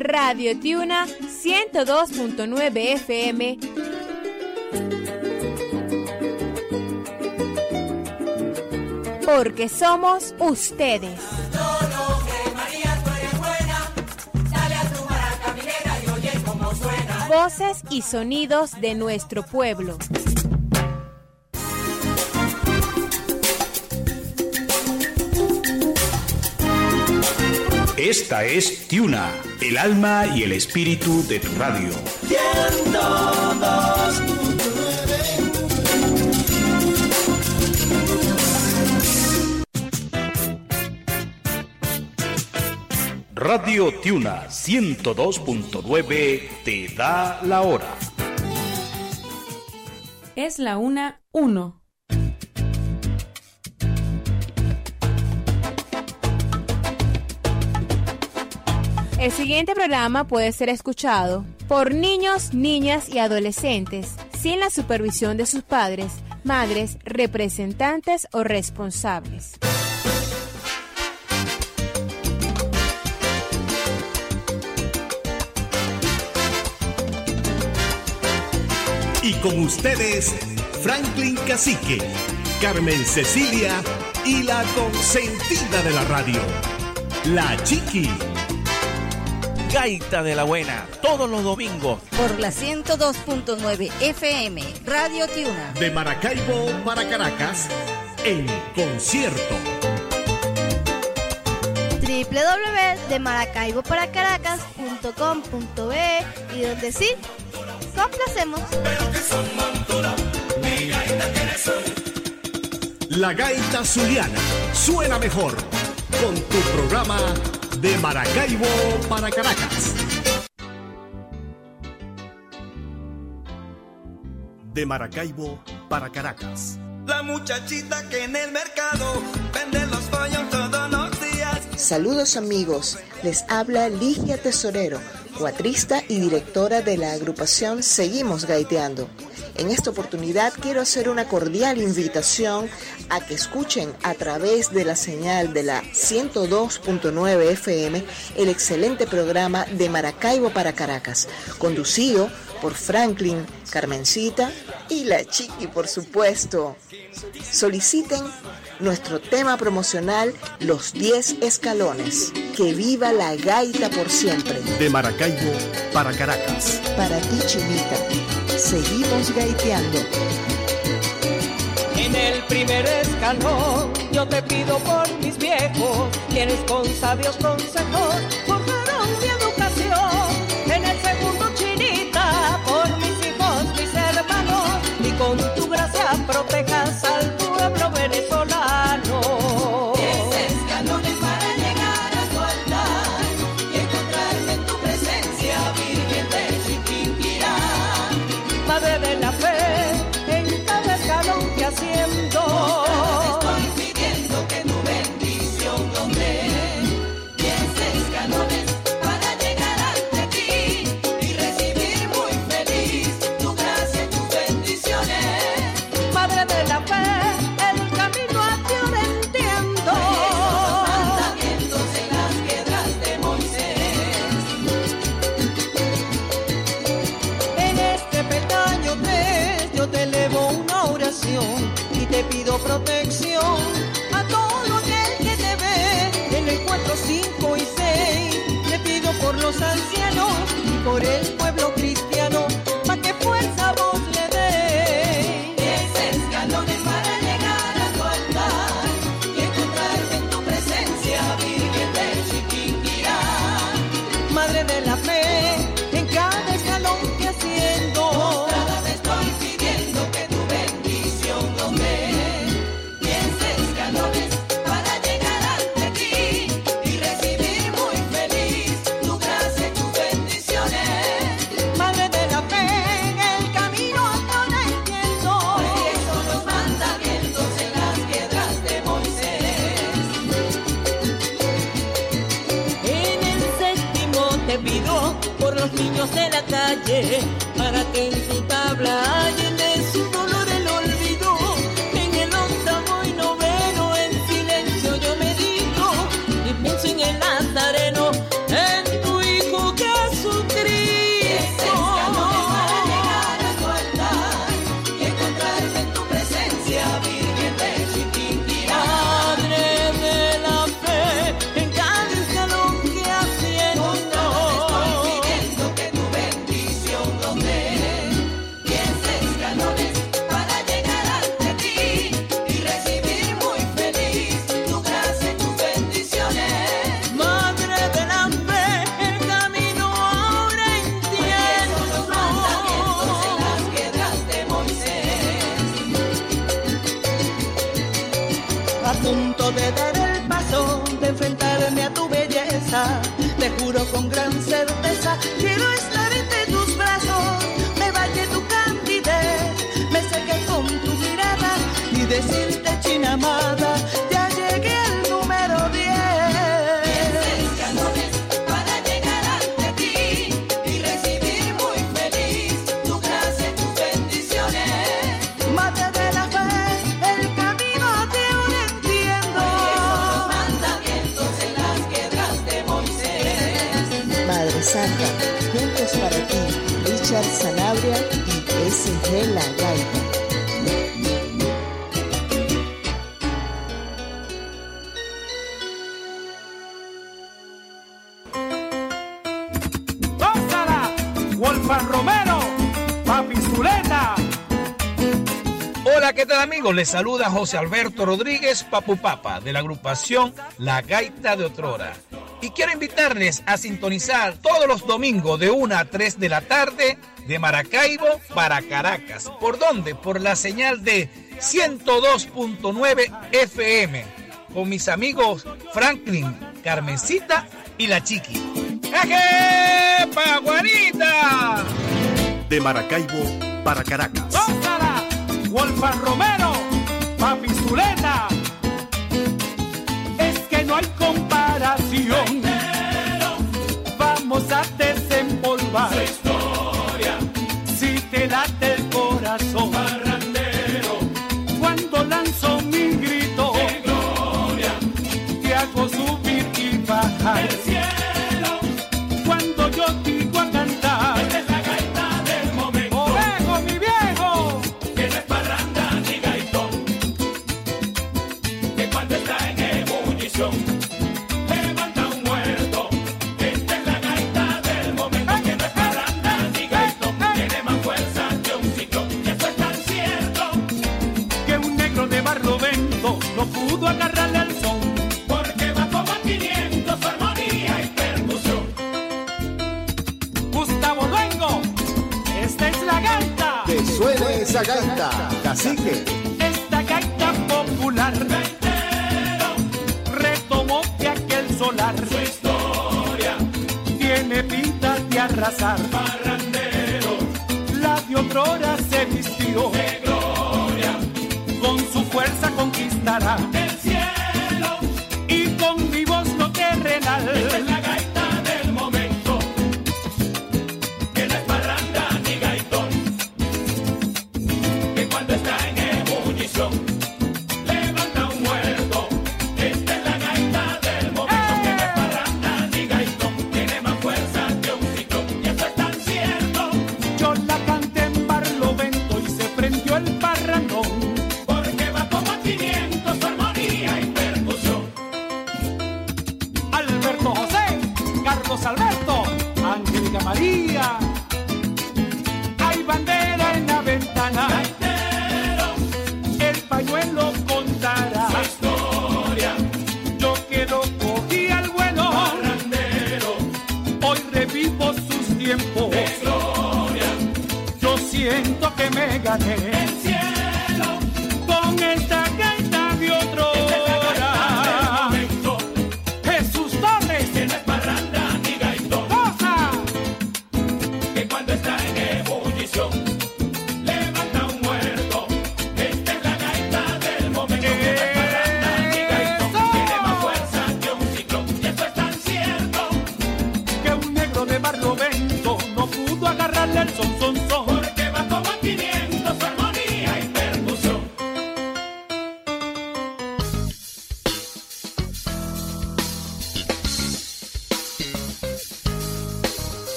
Radio Tiuna 102.9 FM. Porque somos ustedes. Voces y sonidos de nuestro pueblo. Esta es Tiuna, el alma y el espíritu de tu radio. Radio Tiuna 102.9 te da la hora. Es la una uno. El siguiente programa puede ser escuchado por niños, niñas y adolescentes sin la supervisión de sus padres, madres, representantes o responsables. Y con ustedes, Franklin Cacique, Carmen Cecilia y la consentida de la radio, la Chiqui. Gaita de la Buena, todos los domingos. Por la 102.9 FM, Radio Tiuna. De Maracaibo para Caracas, en concierto. www.de y donde sí, complacemos. La Gaita Zuliana suena mejor con tu programa de Maracaibo para Caracas. De Maracaibo para Caracas. La muchachita que en el mercado vende los pollos todos los días. Saludos amigos, les habla Ligia Tesorero, cuatrista y directora de la agrupación Seguimos Gaiteando. En esta oportunidad quiero hacer una cordial invitación a que escuchen a través de la señal de la 102.9 FM el excelente programa de Maracaibo para Caracas, conducido por Franklin, Carmencita y la Chiqui, por supuesto. Soliciten nuestro tema promocional Los 10 Escalones. Que viva la gaita por siempre. De Maracaibo para Caracas. Para ti, Chinita. Seguimos gaiteando. En el primer escalón yo te pido por mis viejos, quienes con sabios consejos Les saluda José Alberto Rodríguez Papupapa de la agrupación La Gaita de Otrora. Y quiero invitarles a sintonizar todos los domingos de 1 a 3 de la tarde de Maracaibo para Caracas. ¿Por dónde? Por la señal de 102.9 FM con mis amigos Franklin, Carmencita y la Chiqui. ¡Eje! ¡Paguarita! De Maracaibo para Caracas. Es que no hay comparación. Vamos a desempolvar.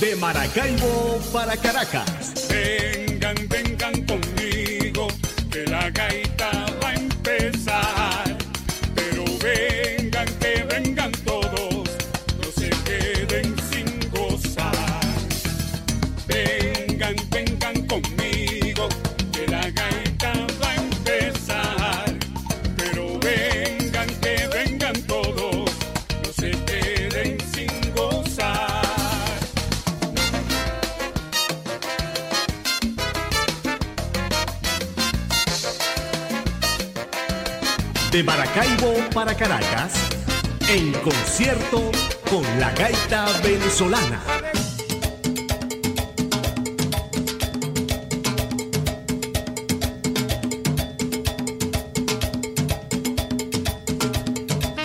De Maracaibo para Caracas. De Maracaibo para Caracas, en concierto con la gaita venezolana.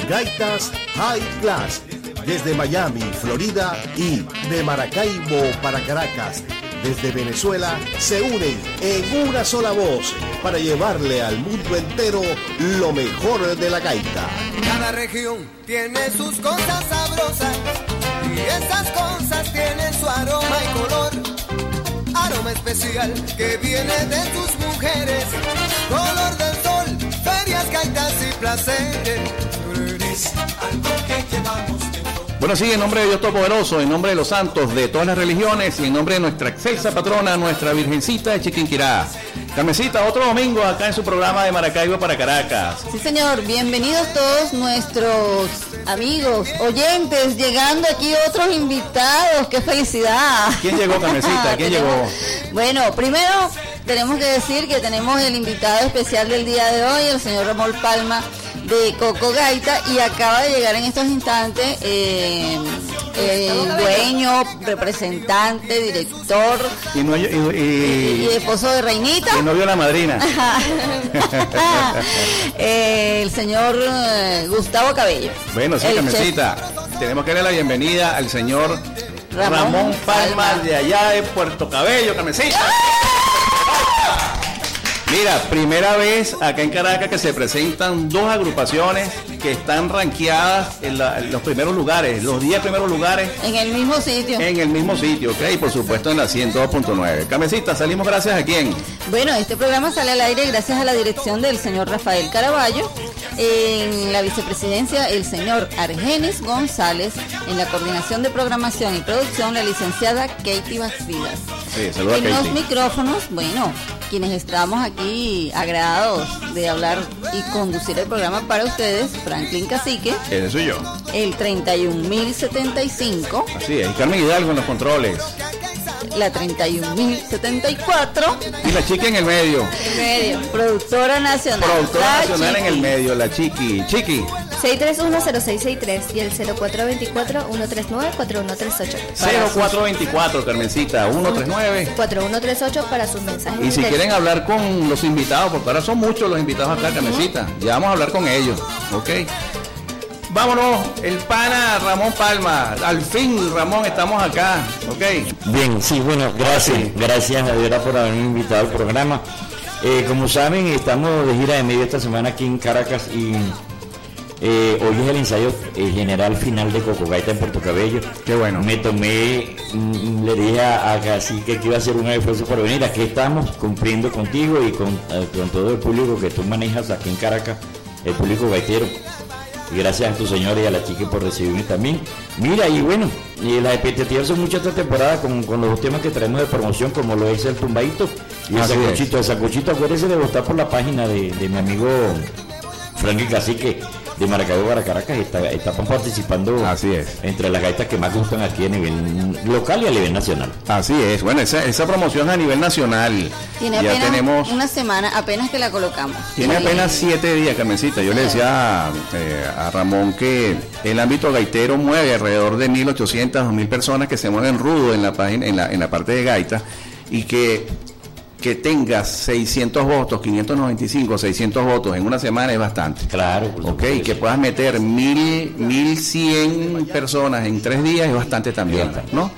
Gaitas High Class desde Miami, Florida y de Maracaibo para Caracas, desde Venezuela, se unen en una sola voz para llevarle al mundo entero lo mejor de la gaita. Cada región tiene sus cosas sabrosas y esas cosas tienen su aroma y color. Aroma especial que viene de tus mujeres. Color del sol, ferias, gaitas y placeres. Eres algo que llevamos Bueno, sí, en nombre de Dios Todopoderoso, en nombre de los santos de todas las religiones y en nombre de nuestra excelsa patrona, nuestra Virgencita de Chiquinquirá. Carmencita, otro domingo acá en su programa de Maracaibo para Caracas. Sí, señor. Bienvenidos todos nuestros amigos, oyentes, llegando aquí otros invitados. ¡Qué felicidad! ¿Quién llegó, Carmencita? ¿Quién llegó? Bueno, primero tenemos que decir que tenemos el invitado especial del día de hoy, el señor Ramón Palma de Coco Gaita, y acaba de llegar en estos instantes eh, el dueño, representante, director Y, no- y- y- y esposo de Reinita. y no vio la madrina. Eh, el señor eh, Gustavo Cabello. Bueno, sí, El Carmencita. Tenemos que darle la bienvenida al señor Ramón Ramón, Palma, Palma. de allá de Puerto Cabello, Carmencita. Mira, primera vez acá en Caracas que se presentan dos agrupaciones que están rankeadas en, la- en los primeros lugares, los 10 primeros lugares En el mismo sitio. en el mismo sitio, ¿ok? Y por supuesto en la 102.9. Carmencita, salimos gracias a quién? Bueno, este programa sale al aire gracias a la dirección del señor Rafael Caraballo, en la vicepresidencia el señor Argenis González, en la coordinación de programación y producción la licenciada Katie Bastidas. Sí, saluda a En los Katie. micrófonos, bueno, quienes estamos aquí agradados de hablar y conducir el programa para ustedes, Franklin Cacique, Ese soy yo. el 31075, Así es, y Carmen Hidalgo en los controles. la 31074, Y la chica en el medio. en medio, productora nacional. Productora La nacional en el medio, la chiqui. Chiqui. 6310663 y el 0424-139-4138. 0424, Carmencita, 139. 4138 para sus mensajes. Y si de quieren hablar con los invitados, porque ahora son muchos los invitados acá, Carmencita, ya vamos a hablar con ellos, ¿ok? Vámonos, el pana Ramón Palma. Al fin, Ramón, estamos acá, ¿ok? Bien, sí, bueno, gracias, gracias a Dios por haberme invitado al programa. Eh, como saben, estamos de gira de medio esta semana aquí en Caracas y eh, hoy es el ensayo eh, general final de Cocogaita en Puerto Cabello. Qué bueno. Me tomé, mm, le dije a, a Cacique que iba a hacer un esfuerzo por venir. Aquí estamos cumpliendo contigo y con, eh, con todo el público que tú manejas aquí en Caracas, el público gaitero. Y gracias a tu señora y a la chica por recibirme también. Mira, y bueno, y las expectativas son muchas esta temporada con, con los temas que traemos de promoción, como lo es el tumbadito y el es. sacochito. El sacochito, acuérdese de votar por la página de, de mi amigo Frankie Cacique de Maracaibo para Caracas. Está, está participando Así es. entre las gaitas que más gustan aquí a nivel local y a nivel nacional. Así es, bueno, esa, esa promoción a nivel nacional. Tiene ya apenas tenemos, una semana, apenas que la colocamos. tiene apenas siete días, Carmencita. Yo le decía eh, a Ramón que el ámbito gaitero mueve alrededor de 1.800, 2.000 personas que se mueven rudo en la, página, en la, en la parte de gaita y que que tengas 600 votos, 595, 600 votos en una semana es bastante. Claro, Ok, que puedas meter mil, 1100 personas en tres días es bastante también, ¿no?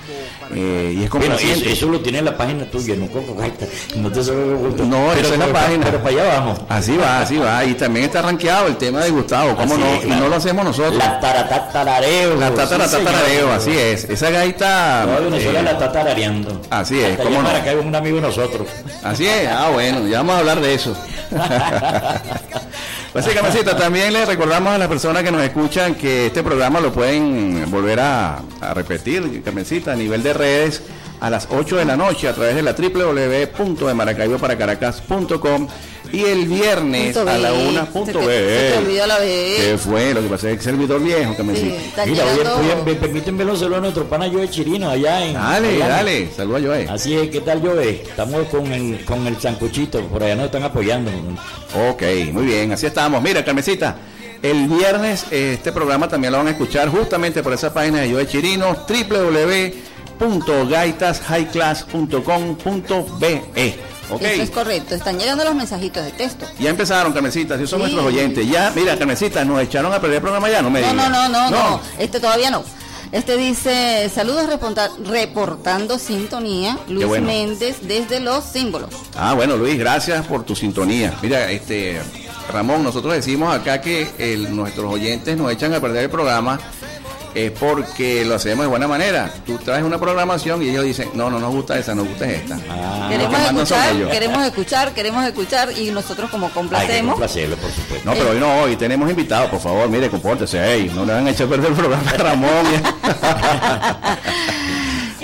Eh, y es Bueno, eso, eso lo tiene en la página tuya, no. No te No, esa es la página. Pero para allá vamos. Así va, así va. Y también está rankeado el tema de Gustavo, ¿cómo Así no? es, Y claro. no lo hacemos nosotros. La taratatarareo. La tataratarareo, señor. así es. Esa gaita. Toda Venezuela eh, la está tarareando. Así es, Hasta cómo no. es un amigo de nosotros. Así es, ah bueno, ya vamos a hablar de eso. Pues sí, Carmencita, también les recordamos a las personas que nos escuchan que este programa lo pueden volver a, repetir, Carmencita, a nivel de redes a las 8 de la noche a través de la www.demaracaiboparacaraCas.com Y el viernes Punto a la B. una Se punto te- B. se te olvidó la B. ¿Qué fue? Lo que pasa es que el servidor viejo que me Sí, Mira, oye, oye, me permiten verlo solo a nuestro pana Joe Chirino allá en. Dale, Miami. dale, saluda a Joe. Así es, ¿qué tal Joe? Estamos con el, con el sancochito, por allá nos están apoyando. Ok, muy bien, así estamos. Mira, Carmesita, el viernes este programa también lo van a escuchar justamente por esa página de Joe Chirino, www.gaitashighclass.com.be. Ok. Eso es correcto. Están llegando los mensajitos de texto. Ya empezaron, Carmencita, si son Sí. nuestros oyentes. Ya, mira, Carmencita, nos echaron a perder el programa ya, no me No, digas. no, no, no, no. Este todavía no. Este dice, saludos reporta- reportando sintonía, Luis bueno. Méndez desde Los Símbolos. Ah, bueno, Luis, gracias por tu sintonía. Mira, este Ramón, nosotros decimos acá que el- nuestros oyentes nos echan a perder el programa es porque lo hacemos de buena manera. Tú traes una programación y ellos dicen, no, no nos gusta esa, nos gusta esta. Ah, queremos escuchar, queremos escuchar, queremos escuchar y nosotros como Hay que complacemos. por supuesto. No, pero hoy no, hoy tenemos invitados, por favor, mire, compórtese, ey, no le van a echar perder el programa a Ramón.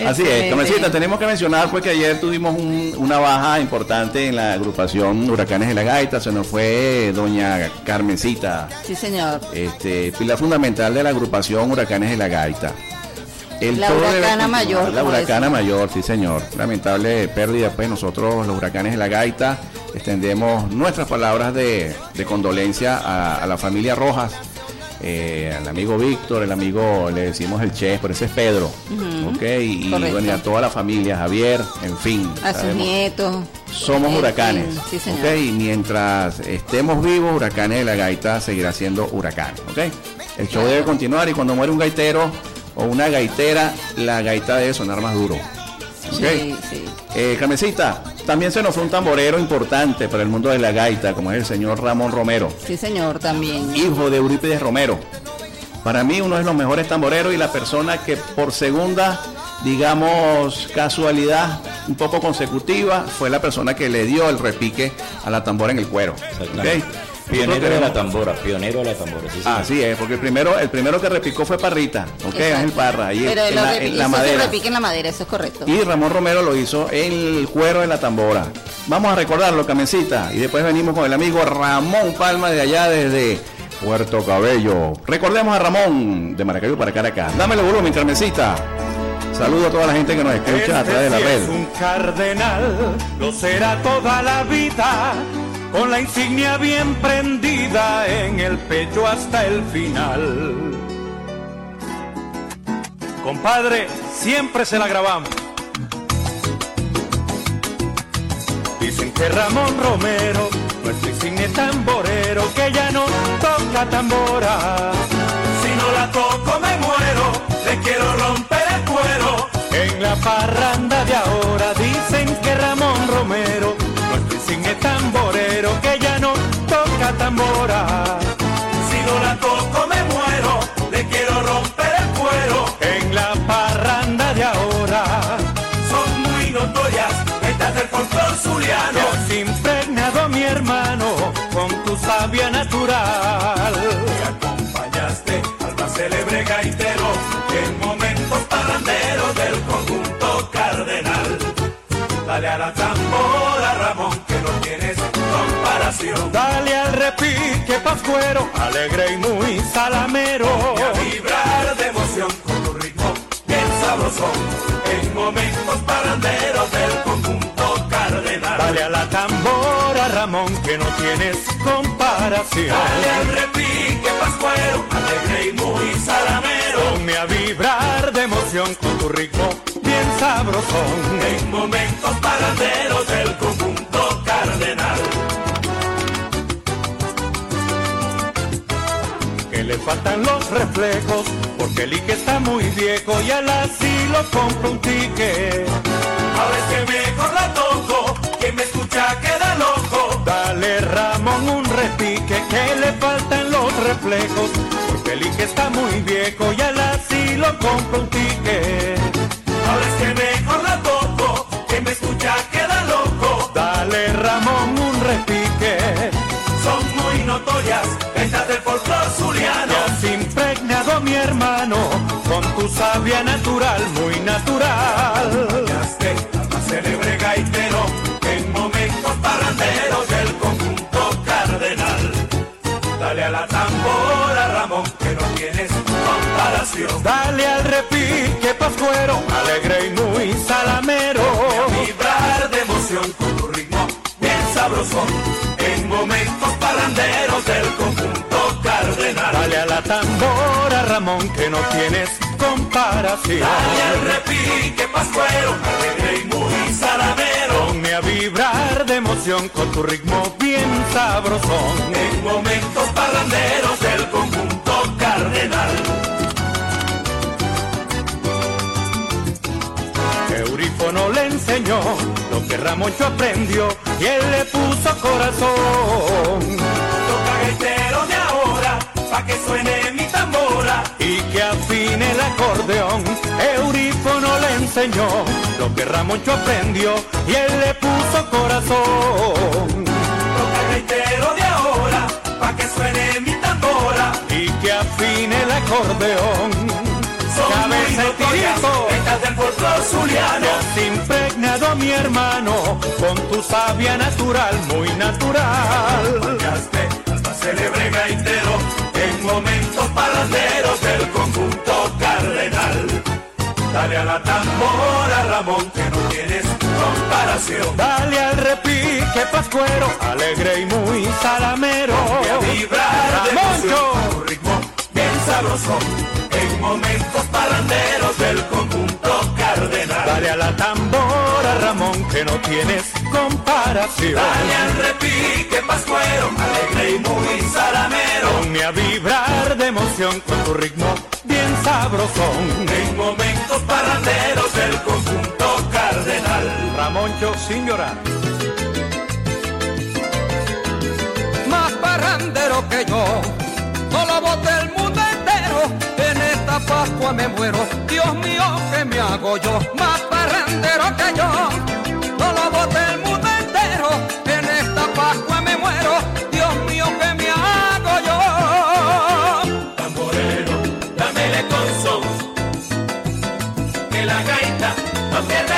Así es. Carmencita, tenemos que mencionar pues que ayer tuvimos un- una baja importante en la agrupación Huracanes de la Gaita, se nos fue doña Carmencita, Sí, señor. este, pilar fundamental de la agrupación Huracanes de la Gaita. El La huracana mayor, La huracana mayor, sí señor. Lamentable pérdida, pues nosotros los huracanes de la Gaita extendemos nuestras palabras de, de condolencia a, a la familia Rojas, eh, al amigo Víctor, el amigo, le decimos el Che, pero ese es Pedro, Ujú. ¿ok? Y, bueno, y a toda la familia, Javier, en fin. A sus nietos. somos huracanes. Sí, señor. ¿ok? Y mientras estemos vivos, Huracanes de la Gaita seguirá siendo huracán. ¿ok? El show debe continuar y cuando muere un gaitero o una gaitera, la gaita debe sonar más duro. ¿ok? Sí, sí. Eh, Carmencita, también se nos fue un tamborero importante para el mundo de la gaita, como es el señor Ramón Romero, Sí, señor, también. hijo de Eurípides Romero. Para mí uno de los mejores tamboreros y la persona que por segunda, digamos, casualidad un poco consecutiva, fue la persona que le dio el repique a la tambora en el cuero. ¿ok? Pionero de la tambora, pionero de la tambora. Sí, señor. Así es, porque el primero, el primero que repicó fue Parrita, ¿ok? Exacto. Ángel Parra, ahí Pero en, la, en se madera. repique en la madera, eso es correcto. Y Ramón Romero lo hizo en el cuero de la tambora. Vamos a recordarlo, Camencita. Y después venimos con el amigo Ramón Palma de allá desde Puerto Cabello. Recordemos a Ramón de Maracaibo para Caracas. Dámelo volumen, Carmencita. Saludo a toda la gente que nos escucha a través de la Este sí red. es un cardenal, lo será toda la vida, con la insignia bien prendida en el pecho hasta el final. Compadre, siempre se la grabamos. Dicen que Ramón Romero, nuestro insigne tamborero, que ya no toca tambora. Si no la toco me muero, le quiero romper el cuero. En la parranda de ahora dicen que Ramón Romero, tamborero, que ya no toca tambora. Si no la toco me muero, le quiero romper el cuero. En la parranda de ahora son muy notorias estas del folclor zuliano. Te has impregnado mi hermano con tu sabia natural. Me acompañaste al más célebre gaitero en momentos parranderos del conjunto cardenal. Dale a la tambora, Dale al repique, pascuero, alegre y muy salamero. Y a vibrar de emoción con tu ritmo bien sabrosón. En momentos parranderos del conjunto cardenal. Dale a la tambora, Ramón, que no tienes comparación. Dale al repique, pascuero, alegre y muy salamero. Ponme a vibrar de emoción con tu ritmo bien sabrosón. En momentos parranderos del conjunto faltan los reflejos, porque el Ike está muy viejo y al así lo compro un ticket. Ahora es que mejor la toco, quien me escucha queda loco. Dale Ramón un repique, que le faltan los reflejos, porque el Ike está muy viejo y al así lo compro un ticket. Ahora es que mejor la toco, quien me escucha queda loco. Dale Ramón un repique, son muy notorias zuliano. Te has impregnado mi hermano con tu sabia natural, muy natural. Al más célebre gaitero en momentos parranderos del conjunto Dale a la tambora, Ramón, que no tienes comparación. Dale al repique pascuero, alegre y muy salamero. A vibrar de emoción con tu ritmo bien sabrosón. En momentos parranderos del conjunto cardenal. A la tambora, Ramón, que no tienes comparación. Dale al repique pascuero, alegre y muy salamero. Ponme a vibrar de emoción con tu ritmo bien sabrosón. En momentos parranderos del conjunto cardenal. Eurífono le enseñó lo que Ramoncho aprendió y él le puso corazón. Pa' que suene mi tambora. Y que afine el acordeón, Eurífono le enseñó lo que Ramoncho aprendió y él le puso corazón. Toca gaitero de ahora, pa' que suene mi tambora. Y que afine el acordeón. Son muy Cabeza y notorias, estas del folclor zuliano. Has impregnado mi hermano con tu savia natural, muy natural. Hasta célebre gaitero en momentos parranderos del conjunto cardenal. Dale a la tambora, Ramón, que no tienes comparación. Dale al repique pascuero, alegre y muy salamero. Y a vibrar de emoción ritmo bien sabroso en momentos parranderos del conjunto cardenal. Dale a la tambora, Ramón, que no tienes comparación. Dale al repique pascuero, alegre y muy salamero. Ponme a vibrar de emoción con tu ritmo bien sabrosón. En momentos parranderos del conjunto cardenal. Ramoncho sin llorar. más parrandero que yo. Solo voz del mundo entero, en esta Pascua me muero. Dios mío, ¿qué me hago yo? Más parrandero que yo. Solo voz del mundo entero, en esta Pascua me muero. Dios mío, ¿qué me hago yo? Tamborero, dámele con son, que la gaita no pierda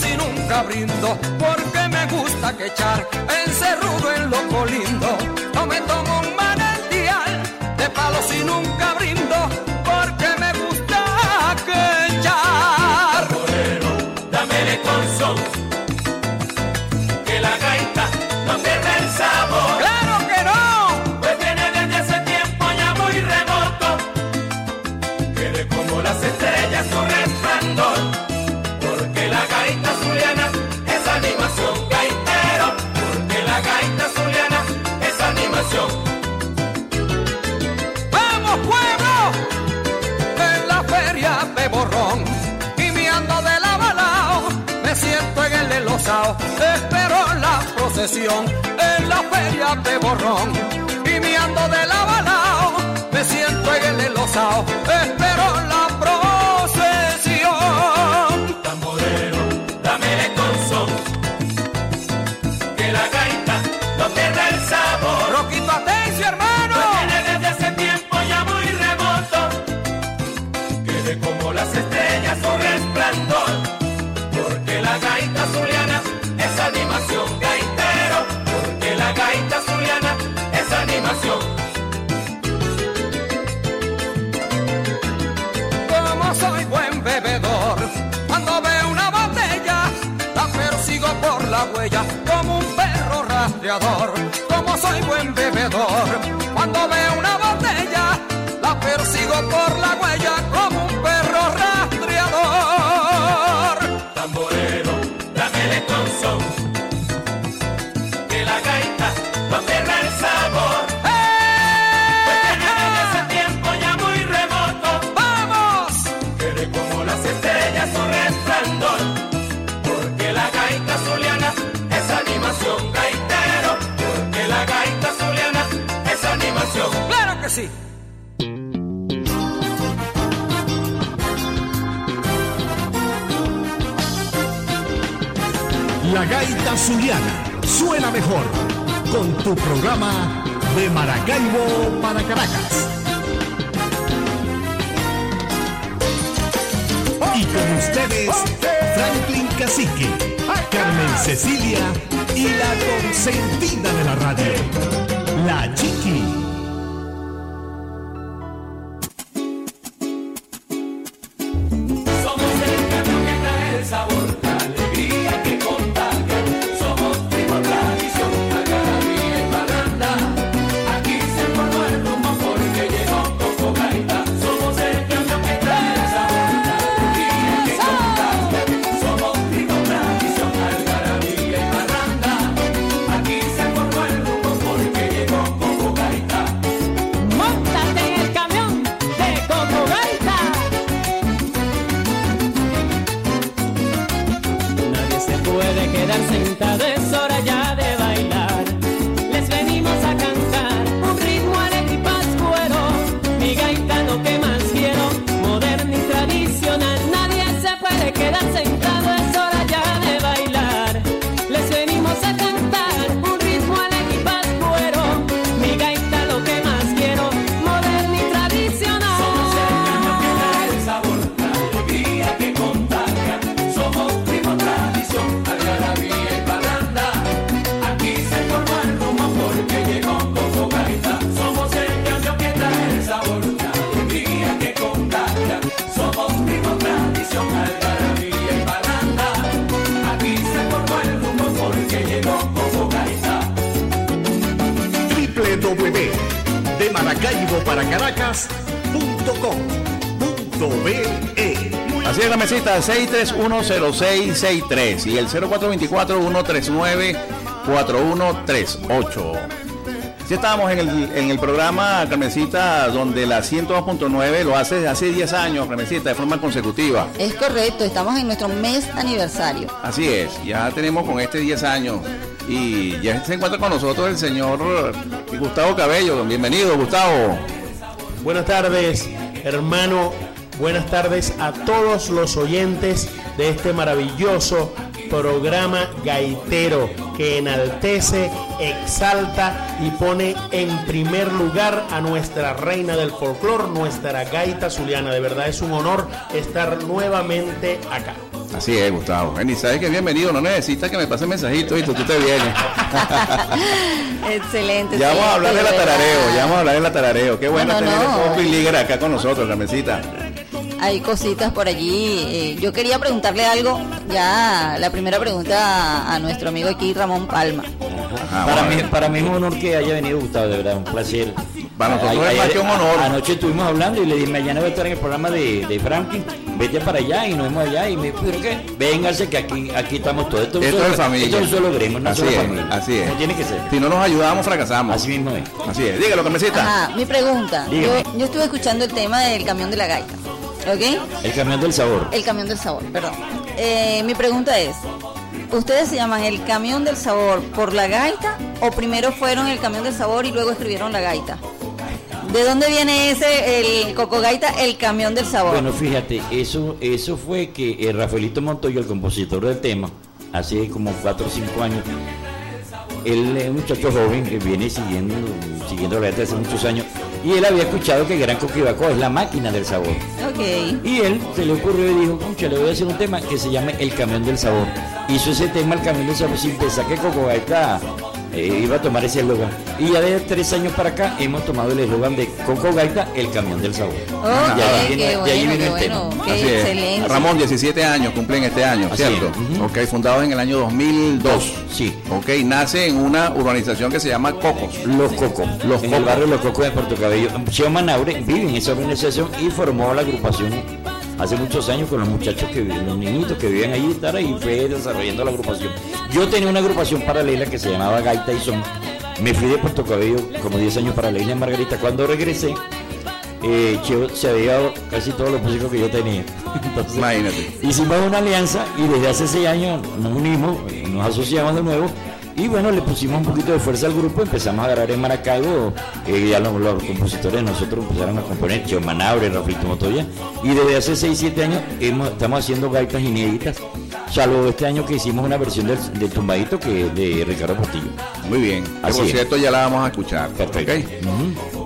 de y nunca brindo, porque me gusta que echar, encerrudo en loco lindo, yo me tomo un manantial de palos y nunca brindo, porque me gusta que echar. Tamborero, dámele con en la feria de Borrón. Y me ando de la balao, me siento en el elosao, espero la como un perro rastreador. Como soy buen bebedor, zuliana suena mejor con tu programa de Maracaibo para Caracas. Y con ustedes, Franklin Cacique, Carmen Cecilia y la consentida de la radio, la Chiqui. Para Caracas.com.be Así es la mesita, 6310663 y el 0424-139-4138. Si estábamos en el, en el programa Carmencita, donde la 102.9 lo hace desde hace 10 años, Carmencita, de forma consecutiva. Es correcto, estamos en nuestro mes aniversario. Así es, ya tenemos con este 10 años y ya se encuentra con nosotros el señor Gustavo Cabello. Bienvenido, Gustavo. Buenas tardes, hermano. Buenas tardes a todos los oyentes de este maravilloso programa gaitero que enaltece, exalta y pone en primer lugar a nuestra reina del folclor, nuestra gaita zuliana. De verdad es un honor estar nuevamente acá. Así es, Gustavo. Ven, y sabes que bienvenido, no necesitas que me pase mensajito y tú, tú te vienes. Excelente. Ya vamos a hablar de la tarareo, ya vamos a hablar de la tarareo. Qué bueno No, no, tener no. a Popi Liger acá con nosotros, Carmencita. Hay cositas por allí. eh, yo quería preguntarle algo, ya la primera pregunta a, a nuestro amigo aquí, Ramón Palma. para, mí, para mí es un honor que haya venido Gustavo, de verdad, un placer. Para nosotros es más que un honor. Anoche estuvimos hablando y le dije, mañana voy a estar en el programa de, de Franklin, vete para allá y nos vemos allá. Y me dijo, ¿pero qué? Véngase que aquí, aquí estamos todos. Esto, Esto solo- es familia. Esto es solo gremio, Así es, familia. así es. Como tiene que ser. Si no nos ayudamos, fracasamos. Así mismo es. Así es. Dígalo, Carmencita. Ajá, mi pregunta. Yo, yo estuve escuchando el tema del camión de la gaita. ¿Ok? El camión del sabor. El camión del sabor, perdón. Eh, mi pregunta es, ¿ustedes se llaman el camión del sabor por la gaita o primero fueron el camión del sabor y luego escribieron la gaita? ¿De dónde viene ese, el Coco Gaita, el camión del sabor? Bueno, fíjate, eso, eso fue que eh, Rafaelito Montoyo, el compositor del tema, hace como 4 o 5 años, él es un muchacho joven que viene siguiendo, siguiendo la letra hace muchos años, y él había escuchado que Gran Coquibaco es la máquina del sabor. Ok. Y él se le ocurrió y dijo, concha, le voy a hacer un tema que se llame El Camión del Sabor. Hizo ese tema, El Camión del Sabor, sin pensar que Coco Gaita eh, iba a tomar ese eslogan. Y ya de tres años para acá hemos tomado el eslogan de Coco Gaita, El Camión del Sabor. Ok, Y ahí viene- qué de ahí bueno, viene qué el bueno, tema. qué Así es. excelente. Ramón, 17 años cumplen este año, Así ¿cierto? es. Ok, fundados en el año 2002. Sí. Ok, nace en una urbanización que se llama Cocos. Los Cocos. Los en Cocos. el barrio Los Cocos de Puerto Cabello. Cheo Manaure vive en esa organización y formó la agrupación hace muchos años con los muchachos que viven, los niñitos que viven allí estar y fue desarrollando la agrupación. Yo tenía una agrupación paralela que se llamaba Gaita y Son. Me fui de Puerto Cabello como 10 años para la isla de Margarita. Cuando regresé, eh, Cheo se había dado casi todos los músicos que yo tenía. Entonces, Imagínate. Hicimos una alianza y desde hace 6 años nos unimos, eh, nos asociamos de nuevo y bueno, le pusimos un poquito de fuerza al grupo, empezamos a agarrar en Maracaibo, eh, ya los, los compositores nosotros empezaron a componer, Cheo Manaure, Rafaelito Motoya, y desde hace 6, 7 años hemos- estamos haciendo gaitas inéditas Salvo este año que hicimos una versión del, del tumbadito que de Ricardo Portillo. Muy bien. Así por es. cierto, ya la vamos a escuchar. Perfecto.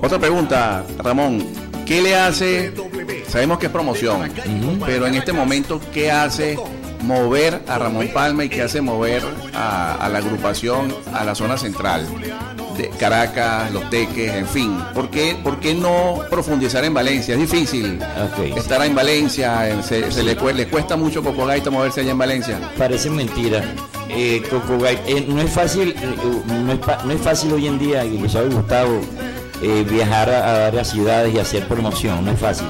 Otra pregunta, Ramón. ¿Qué le hace? Sabemos que es promoción, pero en este momento, ¿qué hace mover a Ramón Palma y qué hace mover a, a la agrupación a la zona central? De Caracas, Los Teques, en fin. ¿Por qué, por qué no profundizar en Valencia? Es difícil estar en Valencia, se, se le, le cuesta mucho Coco Gaita moverse allá en Valencia. Parece mentira. Eh, Coco Gay- eh, no es fácil, eh, no, es no es fácil hoy en día, y lo sabe Gustavo, eh, viajar a, a varias ciudades y hacer promoción, no es fácil.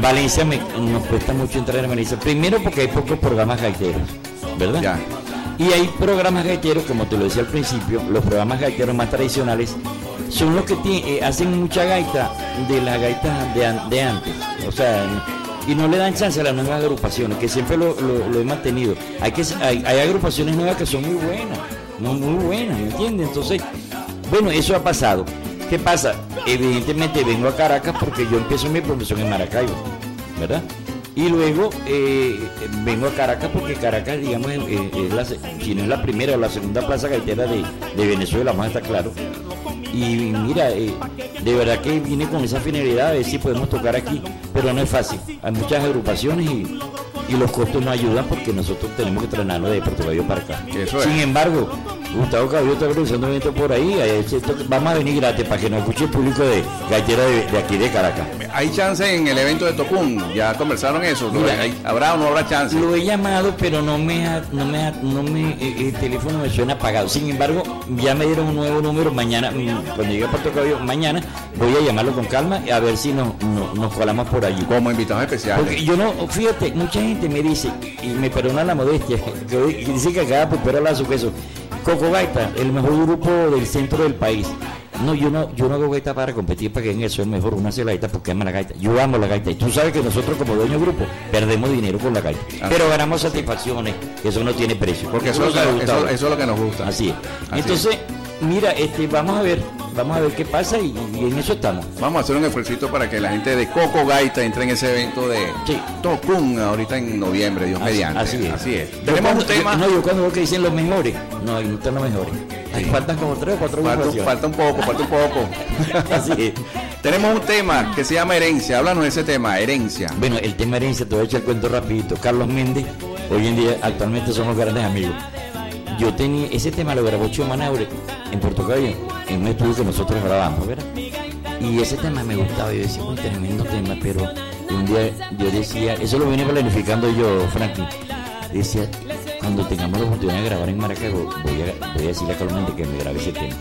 Valencia me- nos cuesta mucho entrar en Valencia, primero porque hay pocos programas gaiteros, ¿verdad? Y hay programas gaiteros, como te lo decía al principio, los programas gaiteros más tradicionales son los que ti- eh, hacen mucha gaita de las gaitas de, an- de antes. O sea, y no le dan chance a las nuevas agrupaciones, que siempre lo, lo- lo he mantenido. Hay, que, hay, hay agrupaciones nuevas que son muy buenas, muy, muy buenas, ¿me entiendes? Entonces, bueno, eso ha pasado. ¿Qué pasa? Evidentemente vengo a Caracas porque yo empiezo mi promoción en Maracaibo, ¿verdad? Y luego eh, vengo a Caracas porque Caracas, digamos, es, es- la, si no es la primera o la segunda plaza gaitera de, de Venezuela, más está claro. Y mira, eh, de verdad que vine con esa finalidad de ver si podemos tocar aquí, pero no es fácil. Hay muchas agrupaciones y, y los costos no ayudan porque nosotros tenemos que trasladarnos de Puerto Cabello para acá. Eso es. Sin embargo, Gustavo Cabello está organizando un evento por ahí, vamos a venir gratis para que nos escuche el público de gaitero de, de aquí de Caracas. ¿Hay chance en el evento de Tocún? ¿Ya conversaron eso? Mira, ¿Hay- ¿Habrá o no habrá chance? Lo he llamado, pero no me, ha- no me, ha- no me, eh, el teléfono me suena apagado. Sin embargo, ya me dieron un nuevo número mañana, mm, cuando llegue a Puerto Cabello, mañana voy a llamarlo con calma a ver si nos, nos, nos colamos por allí. Como invitados especiales. Porque yo no, fíjate, mucha gente me dice, y me perdona la modestia, que, dice que acá pupero la su queso. Coco Gaita, el mejor grupo del centro del país. No, yo no, yo no hago gaita para competir para que en eso es mejor una hace la gaita porque ama la gaita. Yo amo la gaita. Y tú sabes que nosotros como dueño de grupo perdemos dinero con la gaita. Pero ganamos satisfacciones, que eso no tiene precio. Porque eso, es lo que- eso- eso es lo que nos gusta. Así es. Así Entonces, mira, este, vamos a ver, vamos a ver qué pasa y, y en eso estamos. Vamos a hacer un esfuerzo para que la gente de Coco Gaita entre en ese evento de Tocún ahorita en noviembre, Dios Así- mediante. así es. Así es. Tenemos un tema. yo- no, yo cuando veo que dicen los mejores. No, están los mejores. Ahí faltan como tres o cuatro Falta, falta un poco, falta un poco. Así es. Tenemos un tema que se llama herencia. Háblanos de ese tema, herencia. Bueno, el tema herencia, te voy a echar el cuento rapidito. Carlos Méndez, hoy en día actualmente somos grandes amigos. Yo tenía, ese tema lo grabó Chio Manaure en Puerto en un estudio que nosotros grabamos, ¿verdad? Y ese tema me gustaba, yo decía, un tremendo tema, pero un día yo decía, eso lo vine planificando yo, Franklin. Decía, cuando tengamos la oportunidad de grabar en Maracaibo, voy a, decirle a Carlos Méndez que me grabe ese tema.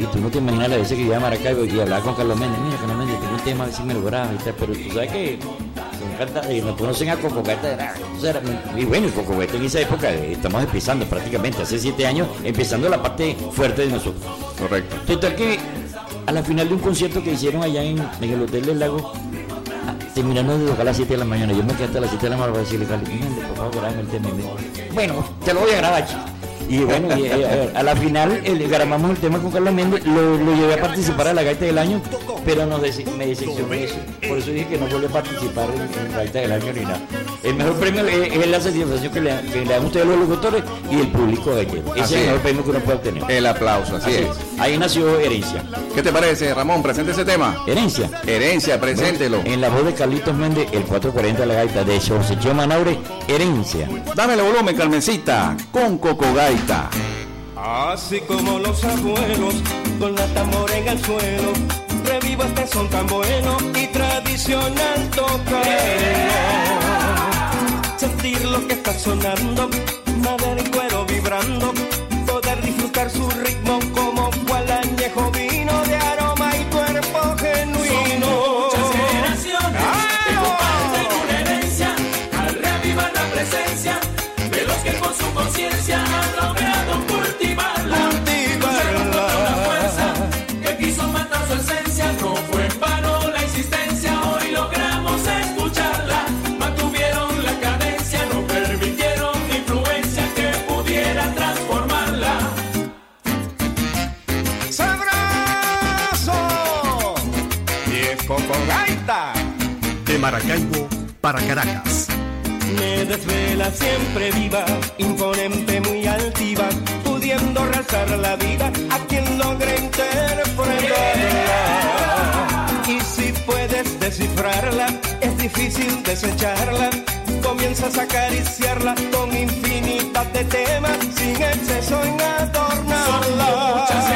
Y tú no te imaginas las veces que iba a Maracaibo y hablaba con Carlos Méndez, mira Carlos Méndez, tengo un tema, a ver si me lo graba y tal, pero tú sabes que son canta- y nos conocen a Coco Gaita, era- o sea, era- y bueno, y Coco Gaita en esa época eh, estamos empezando prácticamente, hace siete años, empezando la parte fuerte de nosotros. Correcto. Total que a la final de un concierto que hicieron allá en, en el Hotel del Lago, ah, terminando de tocar a las 7 de la mañana, yo me quedé hasta las 7 de la mañana para decirle, por favor, el tema. Me Bueno, te lo voy a grabar, chico. Y bueno, y, eh, a la final eh, grabamos el tema con Carlos Méndez, lo, lo llevé a participar a la gaita del año, pero nos dese- me decepcionó eso. Por eso dije que no vuelve a participar en, en la gaita del año ni nada. El mejor premio es, es la satisfacción que le, que le dan ustedes los locutores y el público. Ese Así es el mejor premio que uno puede obtener. El aplauso, así, es. Ahí nació Herencia. ¿Qué te parece, Ramón? Presente ese tema. Herencia. Herencia, preséntelo. En la voz de Carlitos Méndez, el 440 de la gaita de José Chio Manaure, Herencia. Dame el volumen, Carmencita, con Coco Gaita. Así como los abuelos, con la tambora en el suelo, revivo este son tan bueno y tradicional tocarlo. Sentir lo que está sonando, madera y cuero vibrando, poder disfrutar su ritmo como cual añejo vino de aroma y cuerpo genuino. Muchas generaciones que comparten una herencia al reavivar la presencia de los que con su conciencia para Caracas. me desvela siempre viva, imponente, muy altiva, pudiendo realzar la vida a quien logre interpretarla. Y si puedes descifrarla, es difícil desecharla. Comienzas a acariciarla con infinidad de temas, sin exceso en adornarla. Son muchas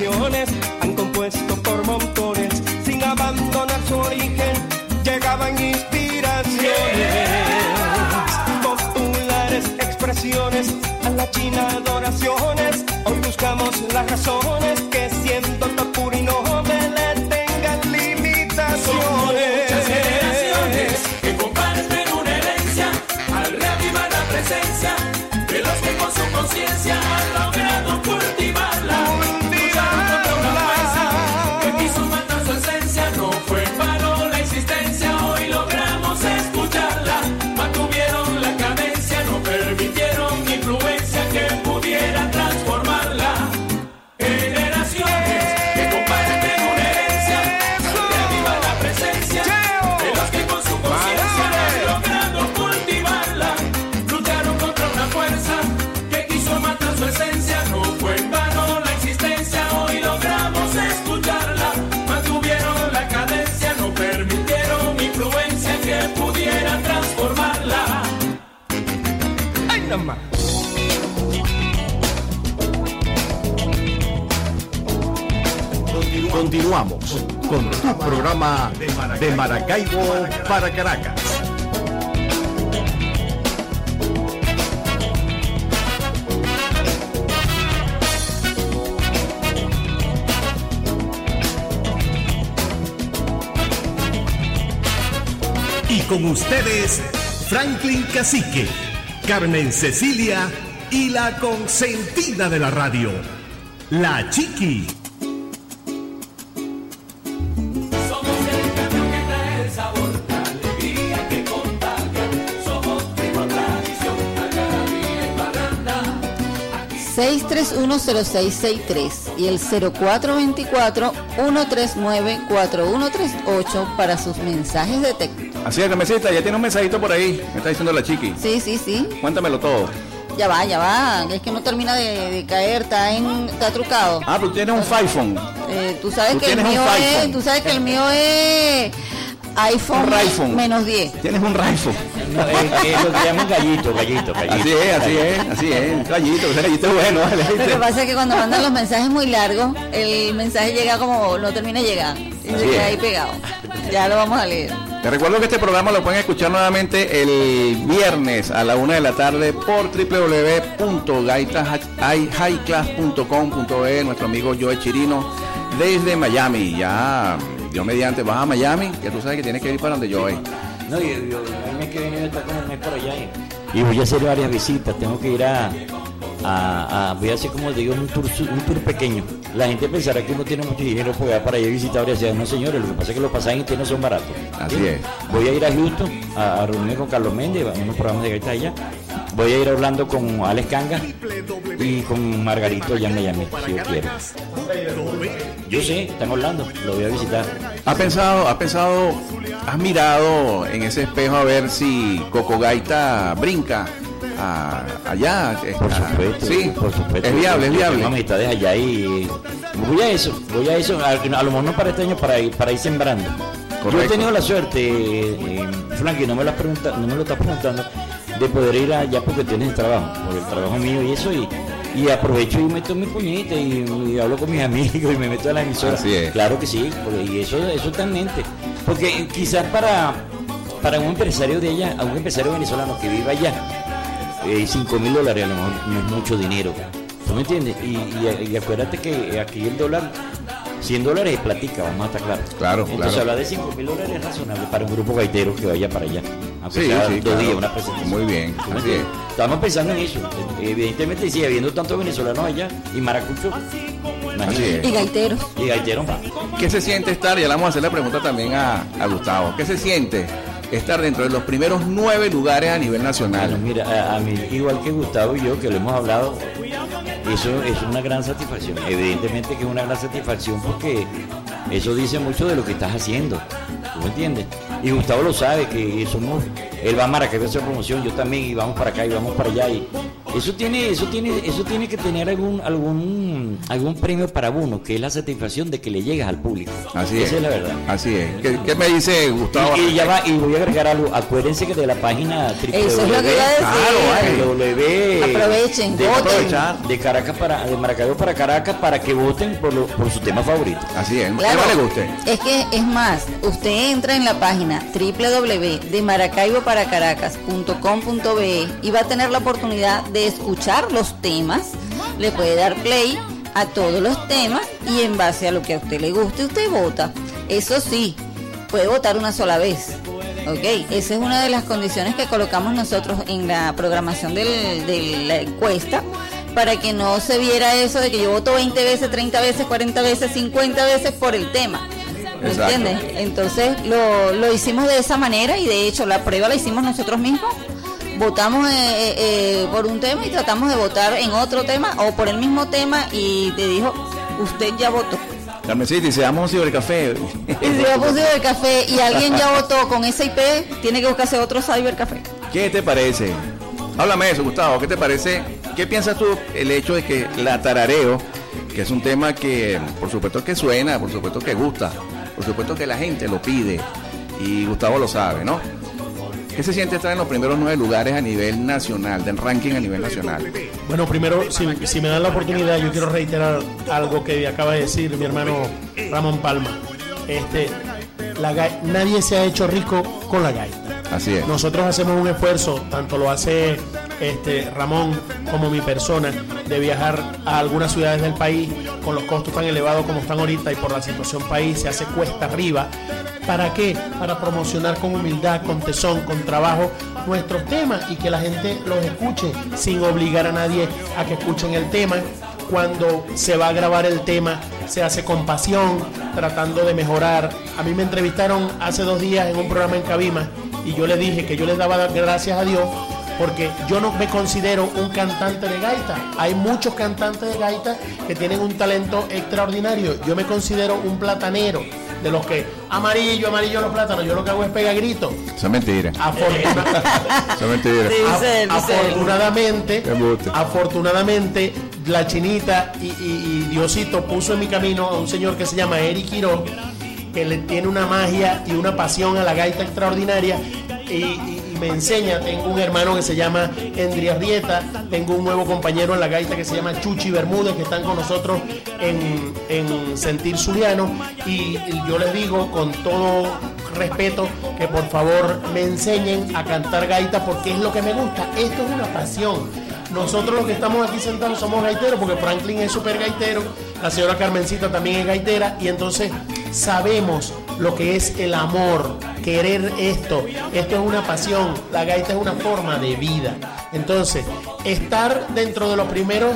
Creaciones han compuesto por montones sin abandonar su origen. Llegaban inspiraciones, populares expresiones a la china ustedes, Franklin Cacique, Carmen Cecilia y la consentida de la radio, la Chiqui. 6310663 y el 0424-139-4138 para sus mensajes de texto. Así es, Carmencita, ya tiene un mensajito por ahí, me está diciendo la chiqui. Sí, sí, sí. Cuéntamelo todo. Ya va, ya va. Es que no termina de, de caer, está, en, está trucado. Ah, pero tienes un iPhone. Eh, tú sabes Tú que el mío es, iPhone. tú sabes que el mío es iPhone, iPhone. menos 10. Tienes un iPhone. No, es, es lo que llaman gallito, gallito, gallito. Así es, así es, así es. Gallito, ese gallito es bueno. vale. Lo que pasa es que cuando mandan los mensajes muy largos, el mensaje llega como no termina de llegar. Y se queda ahí pegado. Ya lo vamos a leer. Te recuerdo que este programa lo pueden escuchar nuevamente el viernes a la una de la tarde por www.gaitahighclass.com.be nuestro amigo Joe Chirino desde Miami. Ya, Dios mediante, vas a Miami, que tú sabes que tienes que ir para donde Joe. No, yo, yo, el mes que viene está como un mes por allá. Y voy a hacer varias visitas. Tengo que ir a, a, a- voy a hacer como digo un tour, un tour pequeño. La gente pensará que uno tiene mucho dinero para ir para allá a visitar varias ciudades. No, señores, lo que pasa es que los pasajes internos son baratos. Así ¿Sí? es. Voy a ir a Houston a, a reunirme con Carlos Méndez, a unos programas de gaita allá. Voy a ir hablando con Alex Canga y con Margarito allá en Miami, si yo quiero. Yo sé, están hablando, lo voy a visitar. ¿Has pensado, has pensado, has mirado en ese espejo a ver si Coco Gaita brinca a- allá? Por supuesto, Sí, por supuesto. Es viable, es viable. Tengo amistades allá y voy a eso, voy a eso, a, a lo mejor no para este año, para ir, para ir sembrando. Yo he Correcto. tenido la suerte, eh, Frankie, no me lo, pregunta- no me lo estás preguntando, de poder ir allá porque tienes trabajo, por el trabajo mío y eso, y, y aprovecho y meto mi puñita y, y hablo con mis amigos y me meto a la emisora. Así es. Claro que sí, porque- y eso, eso está en mente. Porque quizás para, para un empresario de ella, a un empresario venezolano que viva allá, 5 mil dólares a lo mejor no es mucho dinero. ¿Tú me entiendes? Y, y- y acuérdate que aquí el dólar, 100 dólares es platica, vamos a estar claros. Claro, Entonces claro. hablar de 5 mil dólares es razonable para un grupo gaitero que vaya para allá. Aunque Sí, sea sí, dos claro. días, una presentación. Muy bien, ¿Tú me así entiendes? Estamos pensando en eso. Evidentemente, sigue habiendo tantos venezolanos allá y maracuchos. Es. Y gaiteros. Y gaiteros más. ¿Qué se siente estar? Ya le vamos a hacer la pregunta también a, a Gustavo. ¿Qué se siente estar dentro de los primeros nueve lugares a nivel nacional? Bueno, mira, a, mí, igual que Gustavo y yo, que lo hemos hablado, eso es una gran satisfacción. Evidentemente que es una gran satisfacción porque eso dice mucho de lo que estás haciendo. ¿Tú me entiendes? Y Gustavo lo sabe, que somos, él va a Maracaibo a hacer promoción, yo también, y vamos para acá y vamos para allá. Y eso tiene, eso tiene, eso tiene que tener algún, algún, algún premio para uno, que es la satisfacción de que le llegas al público. Así Esa es. es la verdad. Así es. ¿Qué, qué me dice Gustavo? Y, y ya va, y voy a agregar algo. Acuérdense que de la página Eso es lo que iba a decir. Claro, www. Aprovechen, de, voten. de Caracas para, de Maracaibo para Caracas para que voten por, lo- por su tema favorito. Así es. Claro. ¿Qué le guste? Es que es más, usted entra en la página www.maracaiboParaCaracas.com.be y va a tener la oportunidad de escuchar los temas, le puede dar play a todos los temas y en base a lo que a usted le guste usted vota. Eso sí, puede votar una sola vez. Ok, esa es una de las condiciones que colocamos nosotros en la programación del- de la encuesta para que no se viera eso de que yo voto 20 veces, 30 veces, 40 veces, 50 veces por el tema. ¿Me entiendes? Entonces lo, lo hicimos de esa manera y de hecho la prueba la hicimos nosotros mismos. Votamos eh, eh, eh, por un tema y tratamos de votar en otro tema o por el mismo tema y te dijo, usted ya votó. Carmencita, vamos a un cibercafé. Y si yo puse el café y alguien ya votó con esa IP, tiene que buscarse otro cybercafé. ¿Qué te parece? Háblame de eso, Gustavo. ¿Qué te parece? ¿Qué piensas tú el hecho de que la tarareo, que es un tema que por supuesto que suena, por supuesto que gusta, por supuesto que la gente lo pide y Gustavo lo sabe, ¿no? ¿Qué se siente estar en los primeros nueve lugares a nivel nacional, del ranking a nivel nacional? Bueno, primero, si, si me dan la oportunidad, yo quiero reiterar algo que acaba de decir mi hermano Ramón Palma. Este, la nadie se ha hecho rico con la gaita. Así es. Nosotros hacemos un esfuerzo, tanto lo hace este, Ramón como mi persona, de viajar a algunas ciudades del país con los costos tan elevados como están ahorita y por la situación país se hace cuesta arriba. ¿Para qué? Para promocionar con humildad, con tesón, con trabajo nuestros temas y que la gente los escuche sin obligar a nadie a que escuchen el tema. Cuando se va a grabar el tema, se hace con pasión, tratando de mejorar. A mí me entrevistaron hace dos días en un programa en Cabima y yo le dije que yo les daba gracias a Dios porque yo no me considero un cantante de gaita. Hay muchos cantantes de gaita que tienen un talento extraordinario. Yo me considero un platanero, de los que amarillo, amarillo los plátanos. Yo lo que hago es pegar gritos. Eso es mentira. Afortuna- Eso es mentira. Dice dice afortunadamente, afortunadamente, la chinita y, y- y Diosito puso en mi camino a un señor que se llama Eric Quiró, que le tiene una magia y una pasión a la gaita extraordinaria y me enseña. Tengo un hermano que se llama Endri Arrieta, tengo un nuevo compañero en la gaita que se llama Chuchi Bermúdez, que están con nosotros en, en Sentir Zuliano. Y yo les digo con todo respeto que por favor me enseñen a cantar gaita porque es lo que me gusta. Esto es una pasión. Nosotros los que estamos aquí sentados somos gaiteros porque Franklin es súper gaitero, la señora Carmencita también es gaitera y entonces sabemos lo que es el amor, querer esto. Esto es una pasión, la gaita es una forma de vida. Entonces, estar dentro de los primeros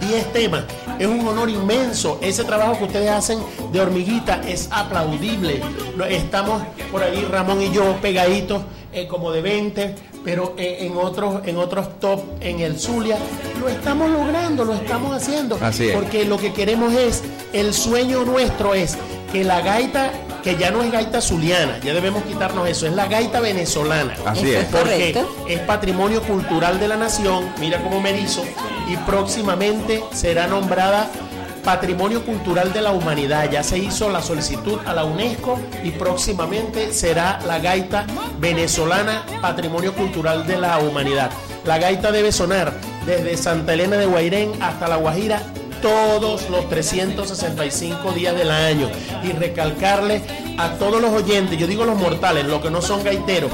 10 temas. Es un honor inmenso. Ese trabajo que ustedes hacen de hormiguita es aplaudible. Estamos por ahí, Ramón y yo, pegaditos eh, como de 20, pero eh, en otros en otros top en el Zulia. Lo estamos logrando, lo estamos haciendo. Así es. Porque lo que queremos es, el sueño nuestro es que la gaita que ya no es gaita zuliana, ya debemos quitarnos eso, es la gaita venezolana. Así es. Porque Correcto. es patrimonio cultural de la nación, mira cómo me hizo, y próximamente será nombrada Patrimonio Cultural de la Humanidad. Ya se hizo la solicitud a la UNESCO y próximamente será la gaita venezolana, patrimonio cultural de la humanidad. La gaita debe sonar desde Santa Elena de Guairén hasta La Guajira todos los 365 días del año. Y recalcarle a todos los oyentes, yo digo los mortales, los que no son gaiteros,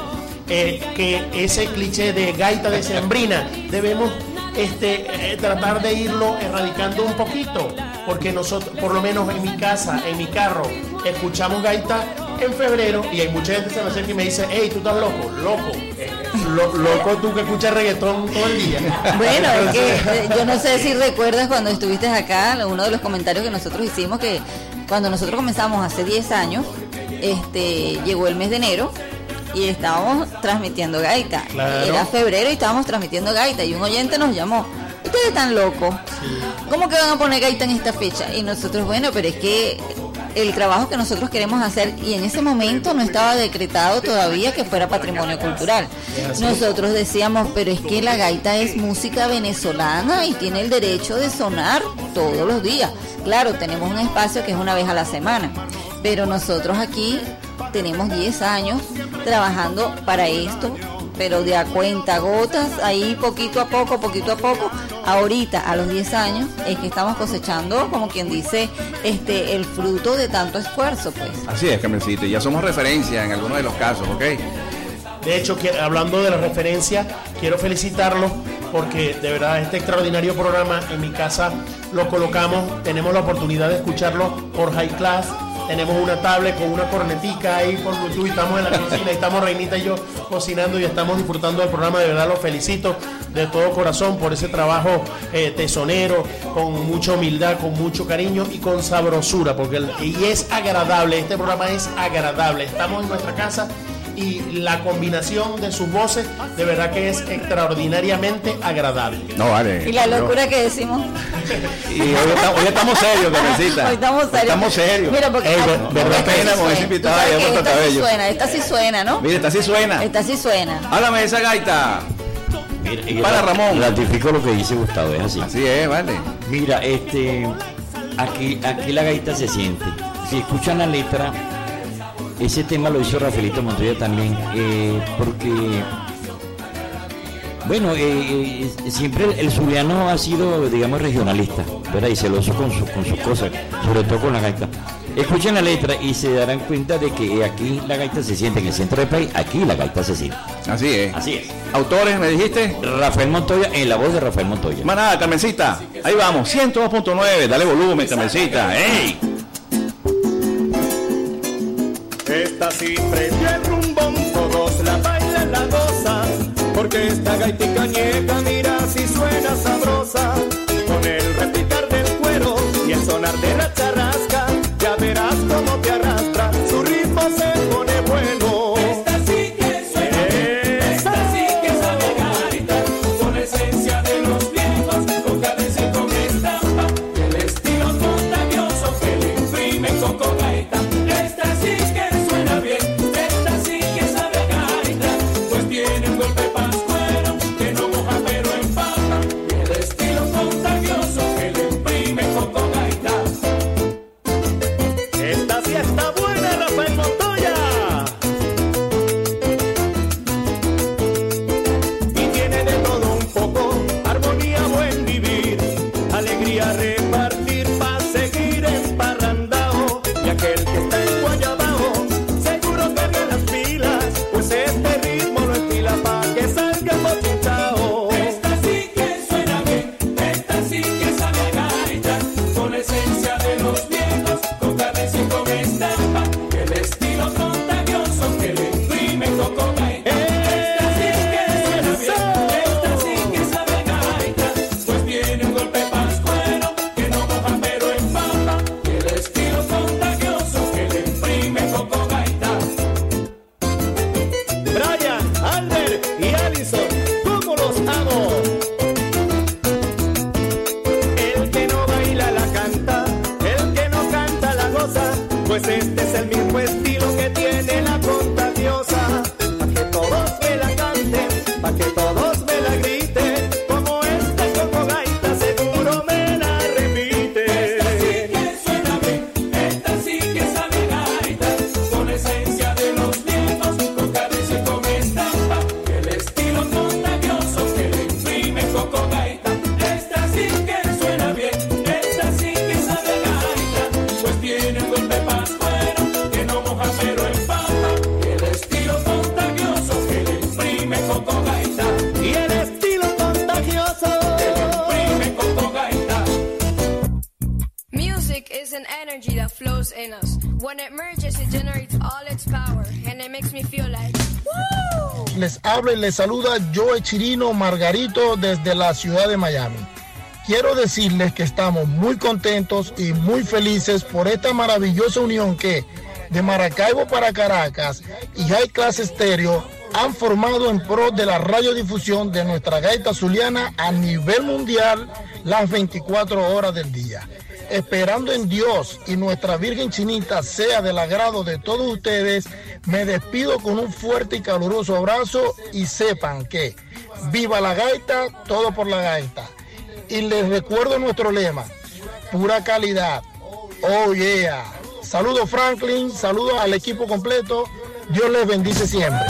eh, que ese cliché de gaita de sembrina debemos este, eh, tratar de irlo erradicando un poquito, porque nosotros, por lo menos en mi casa, en mi carro, escuchamos gaita en febrero y hay mucha gente que se me acerca y me dice, hey, tú estás loco, loco, eh, lo- loco tú que escuchas reggaetón todo el día. Bueno, es que eh, yo no sé si recuerdas cuando estuviste acá, uno de los comentarios que nosotros hicimos que cuando nosotros comenzamos hace 10 años, este llegó el mes de enero y estábamos transmitiendo gaita. Claro. Era febrero y estábamos transmitiendo gaita y un oyente nos llamó. Ustedes están locos. ¿Cómo que van a poner gaita en esta fecha? Y nosotros, bueno, pero es que el trabajo que nosotros queremos hacer y en ese momento no estaba decretado todavía que fuera patrimonio cultural. Nosotros decíamos, pero es que la gaita es música venezolana y tiene el derecho de sonar todos los días. Claro, tenemos un espacio que es una vez a la semana, pero nosotros aquí tenemos 10 años trabajando para esto, pero de a cuenta gotas, ahí poquito a poco, poquito a poco. Ahorita, a los 10 años, es que estamos cosechando, como quien dice, este el fruto de tanto esfuerzo, pues. Así es, Carmencita, y ya somos referencia en algunos de los casos, ¿ok? De hecho, que, hablando de la referencia, quiero felicitarlos porque de verdad este extraordinario programa en mi casa lo colocamos, tenemos la oportunidad de escucharlo por High Class, tenemos una tablet con una cornetica ahí por Bluetooth, estamos en la cocina, estamos Reinita y yo cocinando y estamos disfrutando del programa, de verdad los felicito de todo corazón por ese trabajo eh, tesonero, con mucha humildad, con mucho cariño y con sabrosura, porque y es agradable, este programa es agradable, estamos en nuestra casa y la combinación de sus voces de verdad que es extraordinariamente agradable. No, vale. Y la locura que decimos. Y hoy, está- hoy estamos serios, Carmencita. Hoy estamos serios. Estamos serios. Mira, porque- Ey, ver- verdad esta pena sí con ese invitado de esta sí Cabello. suena, esta sí suena, ¿no? Mira, esta sí suena. Esta sí suena. Háblame de esa gaita. Para Ramón. Ratifico lo que dice Gustavo, es así. Así es, vale. Mira, este, aquí, aquí la gaita se siente. Si escuchan la letra, ese tema lo hizo Rafaelito Montoya también, eh, porque, bueno, eh, eh, siempre el, el zuliano ha sido, digamos, regionalista, ¿verdad? Y celoso con, su- con sus cosas, sobre todo con la gaita. Escuchen la letra y se darán cuenta de que aquí la gaita se siente, en el centro del país, aquí la gaita se siente. Así es. Así es. Autores, me dijiste. Rafael Montoya, en la voz de Rafael Montoya. Manada, Carmencita. Ahí vamos, 102.9. Dale volumen, Carmencita. ¡Ey! Esta sí prendió el rumbón, todos la bailan, la gozan, porque esta gaitica ñeca, mira si suena sabrosa, con el repicar del cuero y el sonar de la les saluda Joe Chirino Margarito desde la ciudad de Miami. Quiero decirles que estamos muy contentos y muy felices por esta maravillosa unión que de Maracaibo para Caracas y High Class Stereo han formado en pro de la radiodifusión de nuestra gaita zuliana a nivel mundial las 24 horas del día. Esperando en Dios y nuestra Virgen Chinita sea del agrado de todos ustedes, me despido con un fuerte y caluroso abrazo y sepan que viva la gaita, todo por la gaita. Y les recuerdo nuestro lema, pura calidad. Oh yeah. Saludos Franklin, saludos al equipo completo. Dios les bendice siempre.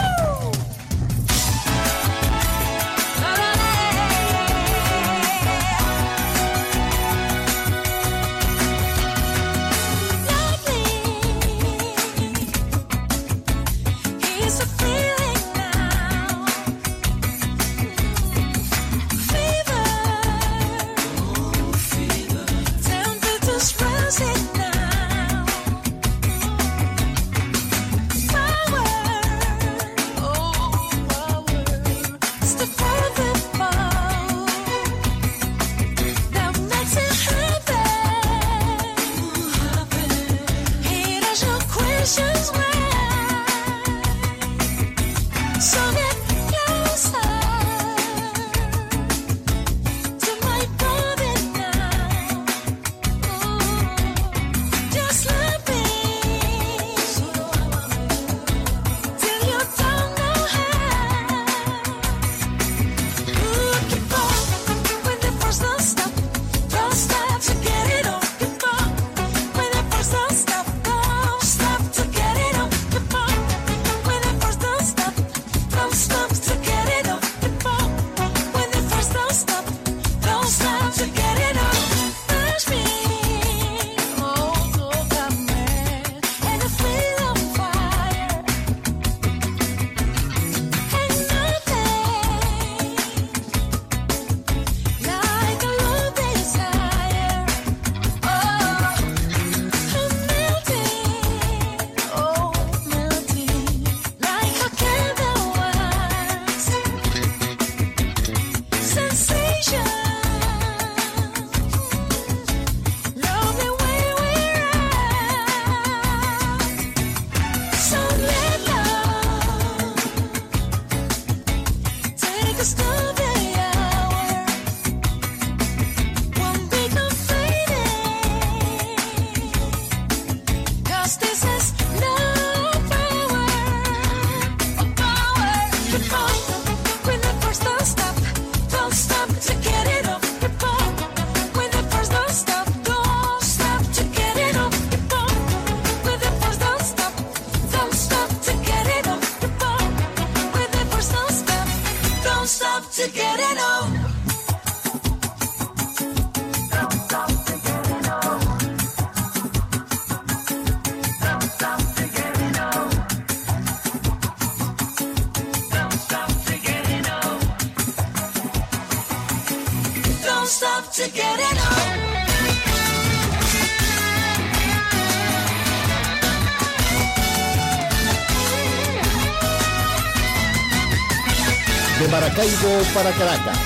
Para Caracas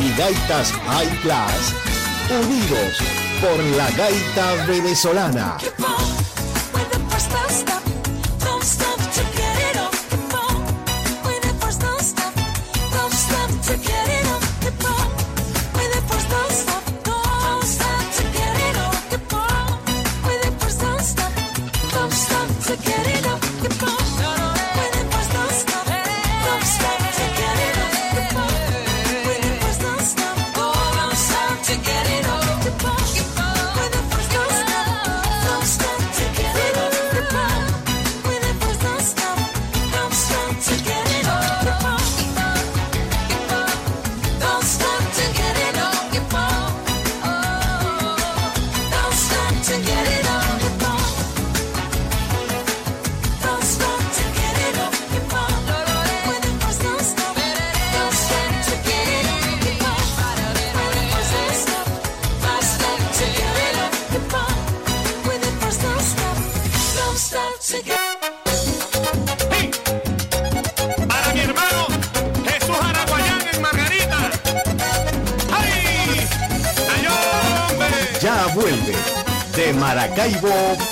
y Gaitas High Class, unidos por la gaita venezolana.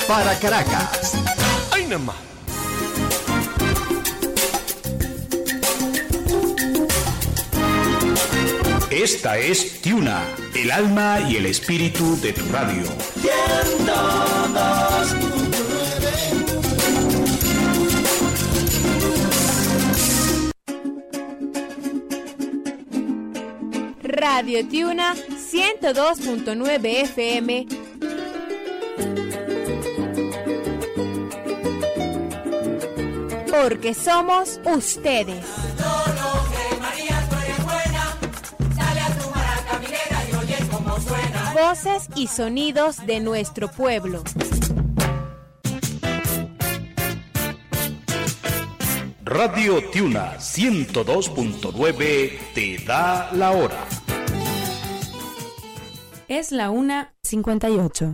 Para Caracas. ¡Ay! Esta es Tiuna, el alma y el espíritu de tu radio. Radio Tiuna 102.9 FM. Porque somos ustedes. Voces y sonidos de nuestro pueblo. Radio Tiuna 102.9 te da la hora. Es la una 58.